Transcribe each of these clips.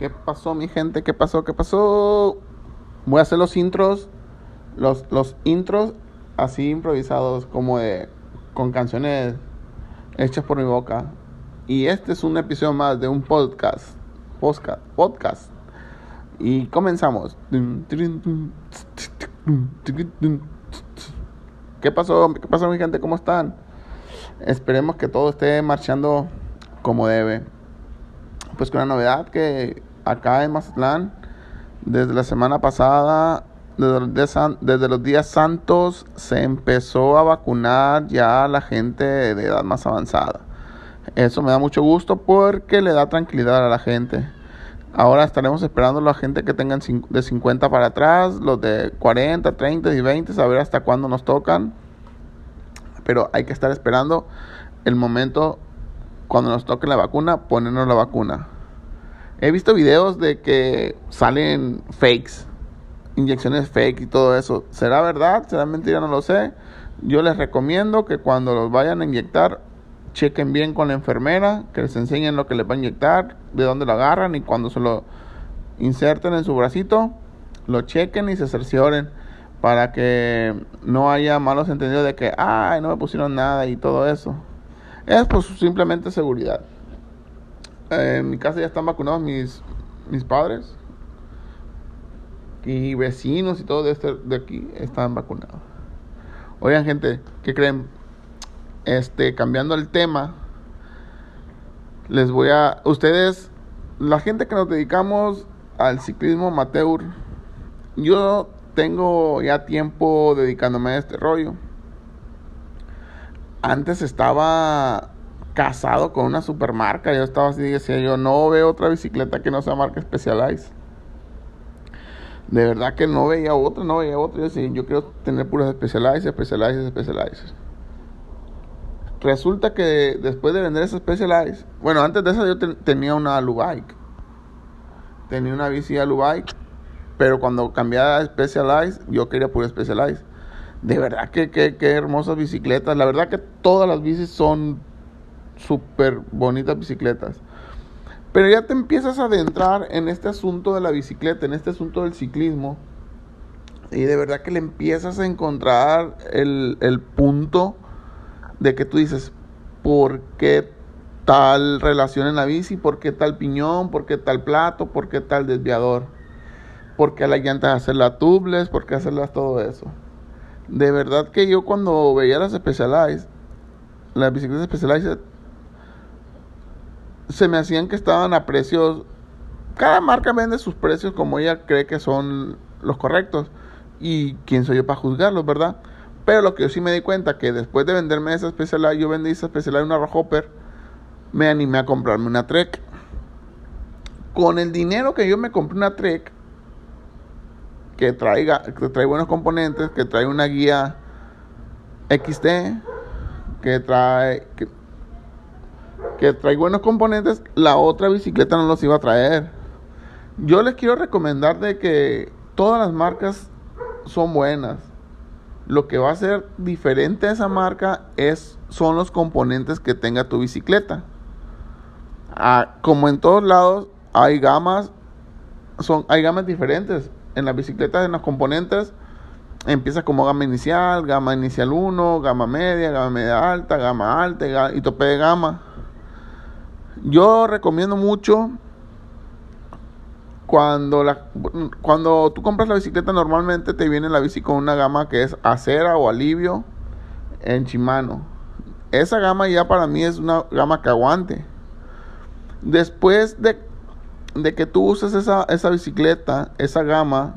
¿Qué pasó, mi gente? ¿Qué pasó? ¿Qué pasó? Voy a hacer los intros, los, los intros así improvisados, como de con canciones hechas por mi boca. Y este es un episodio más de un podcast. Podcast. podcast. Y comenzamos. ¿Qué pasó? ¿Qué pasó, mi gente? ¿Cómo están? Esperemos que todo esté marchando como debe. Pues con la novedad que acá en Mazatlán, desde la semana pasada, desde, los días santos, se empezó a vacunar ya la gente de edad más avanzada. Eso me da mucho gusto porque le da tranquilidad a la gente. Ahora estaremos esperando a la gente que tengan de 50 para atrás, los de 40, 30 y 20, saber hasta cuándo nos tocan. Pero hay que estar esperando el momento cuando nos toque la vacuna, ponernos la vacuna. He visto videos de que salen fakes, inyecciones fake y todo eso. ¿Será verdad? ¿Será mentira? No lo sé. Yo les recomiendo que cuando los vayan a inyectar, chequen bien con la enfermera, que les enseñen lo que les va a inyectar, de dónde lo agarran y cuando se lo inserten en su bracito, lo chequen y se cercioren para que no haya malos entendidos de que, ay, no me pusieron nada y todo eso. Es pues simplemente seguridad. En mi casa ya están vacunados mis, mis padres. Y vecinos y todo de, este, de aquí están vacunados. Oigan, gente, ¿qué creen? Este, cambiando el tema, les voy a. Ustedes, la gente que nos dedicamos al ciclismo amateur, yo tengo ya tiempo dedicándome a este rollo. Antes estaba casado con una supermarca. Yo estaba así, decía yo, no veo otra bicicleta que no sea marca Specialized. De verdad que no veía otra, no veía otra. Yo decía, yo quiero tener puras Specialized, Specialized, Specialized. Resulta que después de vender esa Specialized, bueno, antes de eso yo tenía una Alubike. Tenía una bici Alubike, pero cuando cambié a Specialized, yo quería pura Specialized. De verdad que, que, que hermosas bicicletas. La verdad que todas las bicis son súper bonitas bicicletas. Pero ya te empiezas a adentrar en este asunto de la bicicleta, en este asunto del ciclismo. Y de verdad que le empiezas a encontrar el, el punto de que tú dices, ¿por qué tal relación en la bici? ¿Por qué tal piñón? ¿Por qué tal plato? ¿Por qué tal desviador? ¿Por qué a la llanta hacerla tubeless? ¿Por qué hacerlas todo eso? De verdad que yo cuando veía las Specialized, las bicicletas Specialized, se me hacían que estaban a precios. Cada marca vende sus precios como ella cree que son los correctos. Y quién soy yo para juzgarlos, ¿verdad? Pero lo que yo sí me di cuenta que después de venderme esa especialidad, yo vendí esa especialidad una Hopper, me animé a comprarme una Trek. Con el dinero que yo me compré una Trek, que traiga, que trae buenos componentes, que trae una guía XT, que trae, trae buenos componentes, la otra bicicleta no los iba a traer. Yo les quiero recomendar de que todas las marcas son buenas. Lo que va a ser diferente a esa marca es, son los componentes que tenga tu bicicleta. Ah, como en todos lados hay gamas, son, hay gamas diferentes. En las bicicletas, en los componentes, empieza como gama inicial, gama inicial 1, gama media, gama media alta, gama alta y tope de gama. Yo recomiendo mucho cuando, la, cuando tú compras la bicicleta normalmente te viene la bici con una gama que es acera o alivio en Shimano. Esa gama ya para mí es una gama que aguante. Después de, de que tú uses esa, esa bicicleta, esa gama,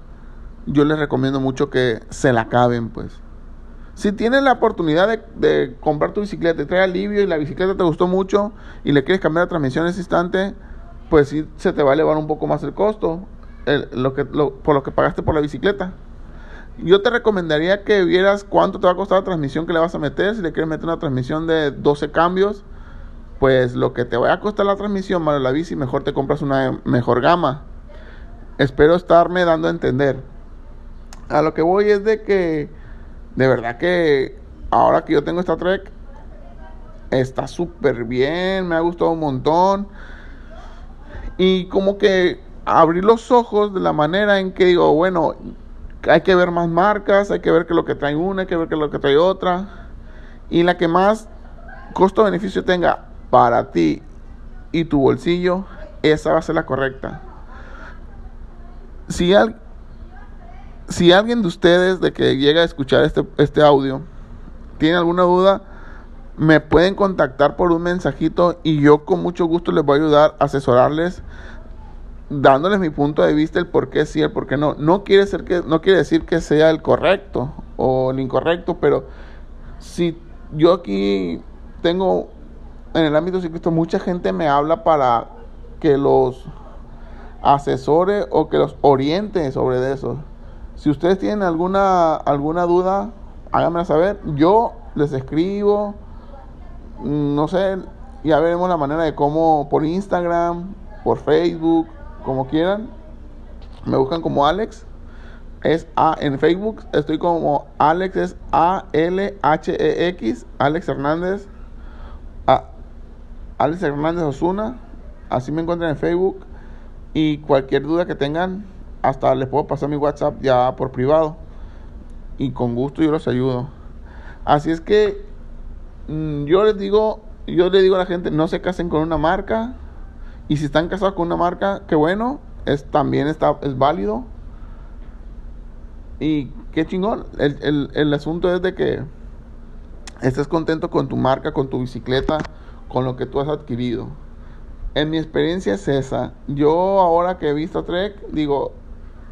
yo les recomiendo mucho que se la acaben pues. Si tienes la oportunidad de, comprar tu bicicleta y trae alivio y la bicicleta te gustó mucho y le quieres cambiar la transmisión en ese instante, pues sí se te va a elevar un poco más el costo lo que, por lo que pagaste por la bicicleta. Yo te recomendaría que vieras cuánto te va a costar la transmisión que le vas a meter. Si le quieres meter una transmisión de 12 cambios, pues lo que te vaya a costar la transmisión más la bici, mejor te compras una mejor gama. Espero estarme dando a entender. A lo que voy es de que de verdad que ahora que yo tengo esta Trek, está súper bien, me ha gustado un montón. Y como que abrir los ojos de la manera en que digo, bueno, hay que ver más marcas, hay que ver que lo que trae una, hay que ver que lo que trae otra. Y la que más costo-beneficio tenga para ti y tu bolsillo, esa va a ser la correcta. Si, si alguien de ustedes de que llega a escuchar este, este audio tiene alguna duda, me pueden contactar por un mensajito y yo con mucho gusto les voy a ayudar a asesorarles dándoles mi punto de vista el por qué sí, el por qué no. No quiere, ser que, no quiere decir que sea el correcto o el incorrecto, pero si yo aquí tengo en el ámbito ciclista mucha gente me habla para que los asesore o que los oriente sobre eso. Si ustedes tienen alguna alguna duda, háganmela saber. Yo les escribo, no sé, ya veremos la manera de cómo por Instagram, por Facebook, como quieran. Me buscan como Alex. Es A en Facebook. Estoy como Alex, es A-L-H-E-X. Alex Hernández. A, Alex Hernández Osuna. Así me encuentran en Facebook. Y cualquier duda que tengan, hasta les puedo pasar mi WhatsApp ya por privado. Y con gusto yo los ayudo. Así es que mm, yo les digo, yo le digo a la gente, no se casen con una marca y si están casados con una marca, qué bueno, es, también está, es válido. Y qué chingón. El, el, el asunto es de que estés contento con tu marca, con tu bicicleta, con lo que tú has adquirido. En mi experiencia es esa. Yo ahora que he visto Trek, digo,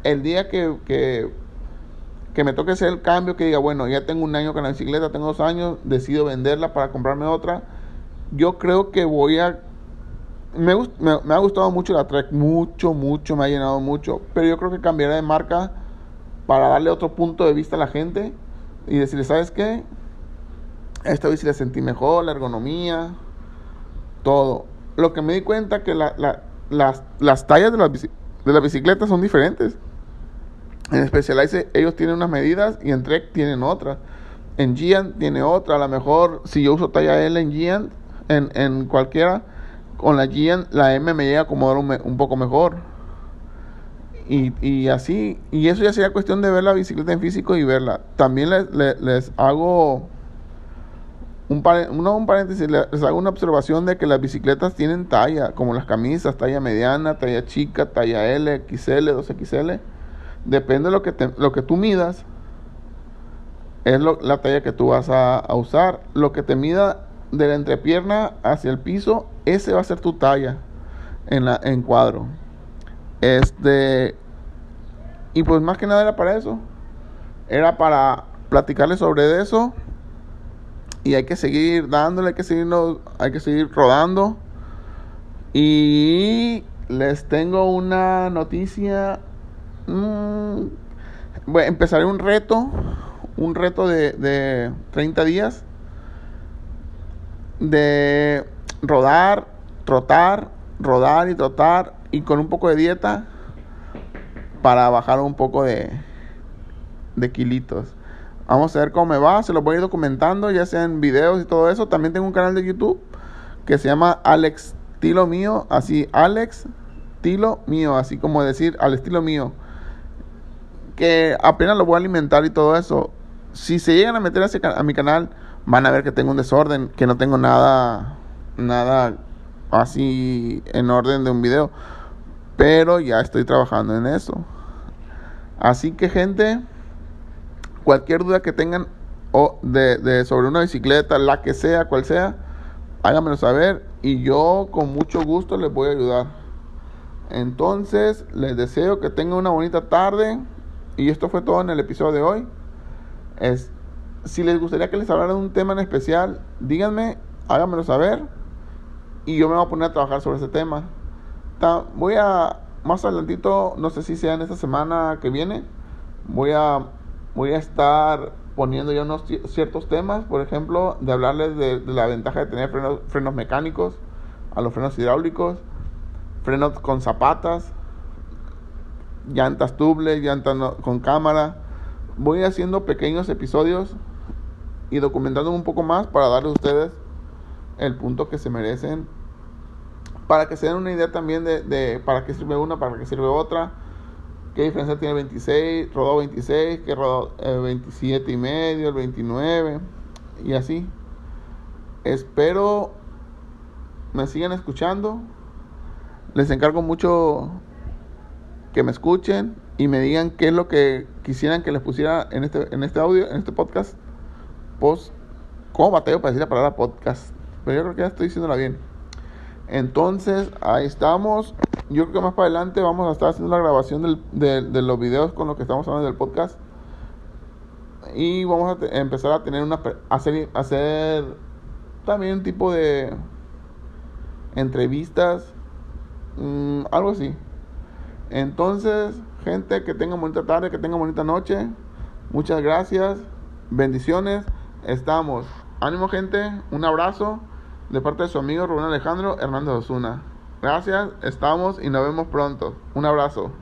el día que, que, me toque hacer el cambio, que diga, bueno, ya tengo un año con la bicicleta, tengo dos años, decido venderla para comprarme otra, yo creo que voy a me, ha gustado mucho la Trek, mucho, mucho, me ha llenado mucho, pero yo creo que cambiaré de marca para darle otro punto de vista a la gente y decirle, ¿sabes qué? Esta vez la sentí mejor, la ergonomía, todo. Lo que me di cuenta que la, la, las, las tallas de las, de las bicicletas son diferentes. En Specialized ellos tienen unas medidas y en Trek tienen otras. En Giant tiene otra. A lo mejor si yo uso talla L en Giant, en, en cualquiera, con la Gian, la M me llega a acomodar un, poco mejor. Y, y, así, y eso ya sería cuestión de ver la bicicleta en físico y verla. También les, les, hago un, un paréntesis, les hago una observación de que las bicicletas tienen talla, como las camisas, talla mediana, talla chica, talla L, XL, 2XL. Depende de lo que, lo que tú midas, es la talla que tú vas a, a usar. Lo que te mida de la entrepierna hacia el piso, ese va a ser tu talla en la en cuadro. Este y pues más que nada era para eso. Era para platicarles sobre eso. Y hay que seguir dándole, hay que seguirnos, hay que seguir rodando. Y les tengo una noticia. Mmm, empezaré un reto. Un reto de, de 30 días de rodar, trotar, rodar y trotar y con un poco de dieta para bajar un poco de, de kilitos. Vamos a ver cómo me va, se lo voy a ir documentando, ya sea en videos y todo eso. También tengo un canal de YouTube que se llama Alex Tilo Mío, así Alex Tilo Mío, así como decir al estilo mío. Que apenas lo voy a alimentar y todo eso. Si se llegan a meter a mi canal, van a ver que tengo un desorden, que no tengo nada, nada así en orden de un video. Pero ya estoy trabajando en eso. Así que gente, cualquier duda que tengan o de, sobre una bicicleta, la que sea, cual sea, háganmelo saber y yo con mucho gusto les voy a ayudar. Entonces, les deseo que tengan una bonita tarde y esto fue todo en el episodio de hoy. Es, si les gustaría que les hablara de un tema en especial, díganme, háganmelo saber y yo me voy a poner a trabajar sobre ese tema. voy a, más adelantito, no sé si sea en esta semana que viene, voy a, voy a estar poniendo ya unos ciertos temas, por ejemplo, de hablarles de, la ventaja de tener frenos, frenos mecánicos a los frenos hidráulicos, frenos con zapatas, llantas tubles, llantas con cámara. Voy haciendo pequeños episodios y documentando un poco más para darles a ustedes el punto que se merecen para que se den una idea también de, para qué sirve una, para qué sirve otra. ¿Qué diferencia tiene el 26, rodó 26, que rodó el 27 y medio, el 29 y así? Espero me sigan escuchando. Les encargo mucho que me escuchen y me digan qué es lo que quisieran que les pusiera en este, en este audio, en este podcast. Post, ¿cómo bateo para decir la palabra podcast? Pero yo creo que ya estoy diciéndola bien. Entonces, ahí estamos. Yo creo que más para adelante vamos a estar haciendo la grabación del, de, de, los videos con los que estamos hablando del podcast. Y vamos a empezar a tener una. Hacer, hacer también un tipo de entrevistas, mmm, algo así. Entonces, gente, que tengan bonita tarde, que tengan bonita noche. Muchas gracias. Bendiciones. Estamos. Ánimo, gente. Un abrazo de parte de su amigo Rubén Alejandro Hernández Osuna. Gracias, estamos y nos vemos pronto. Un abrazo.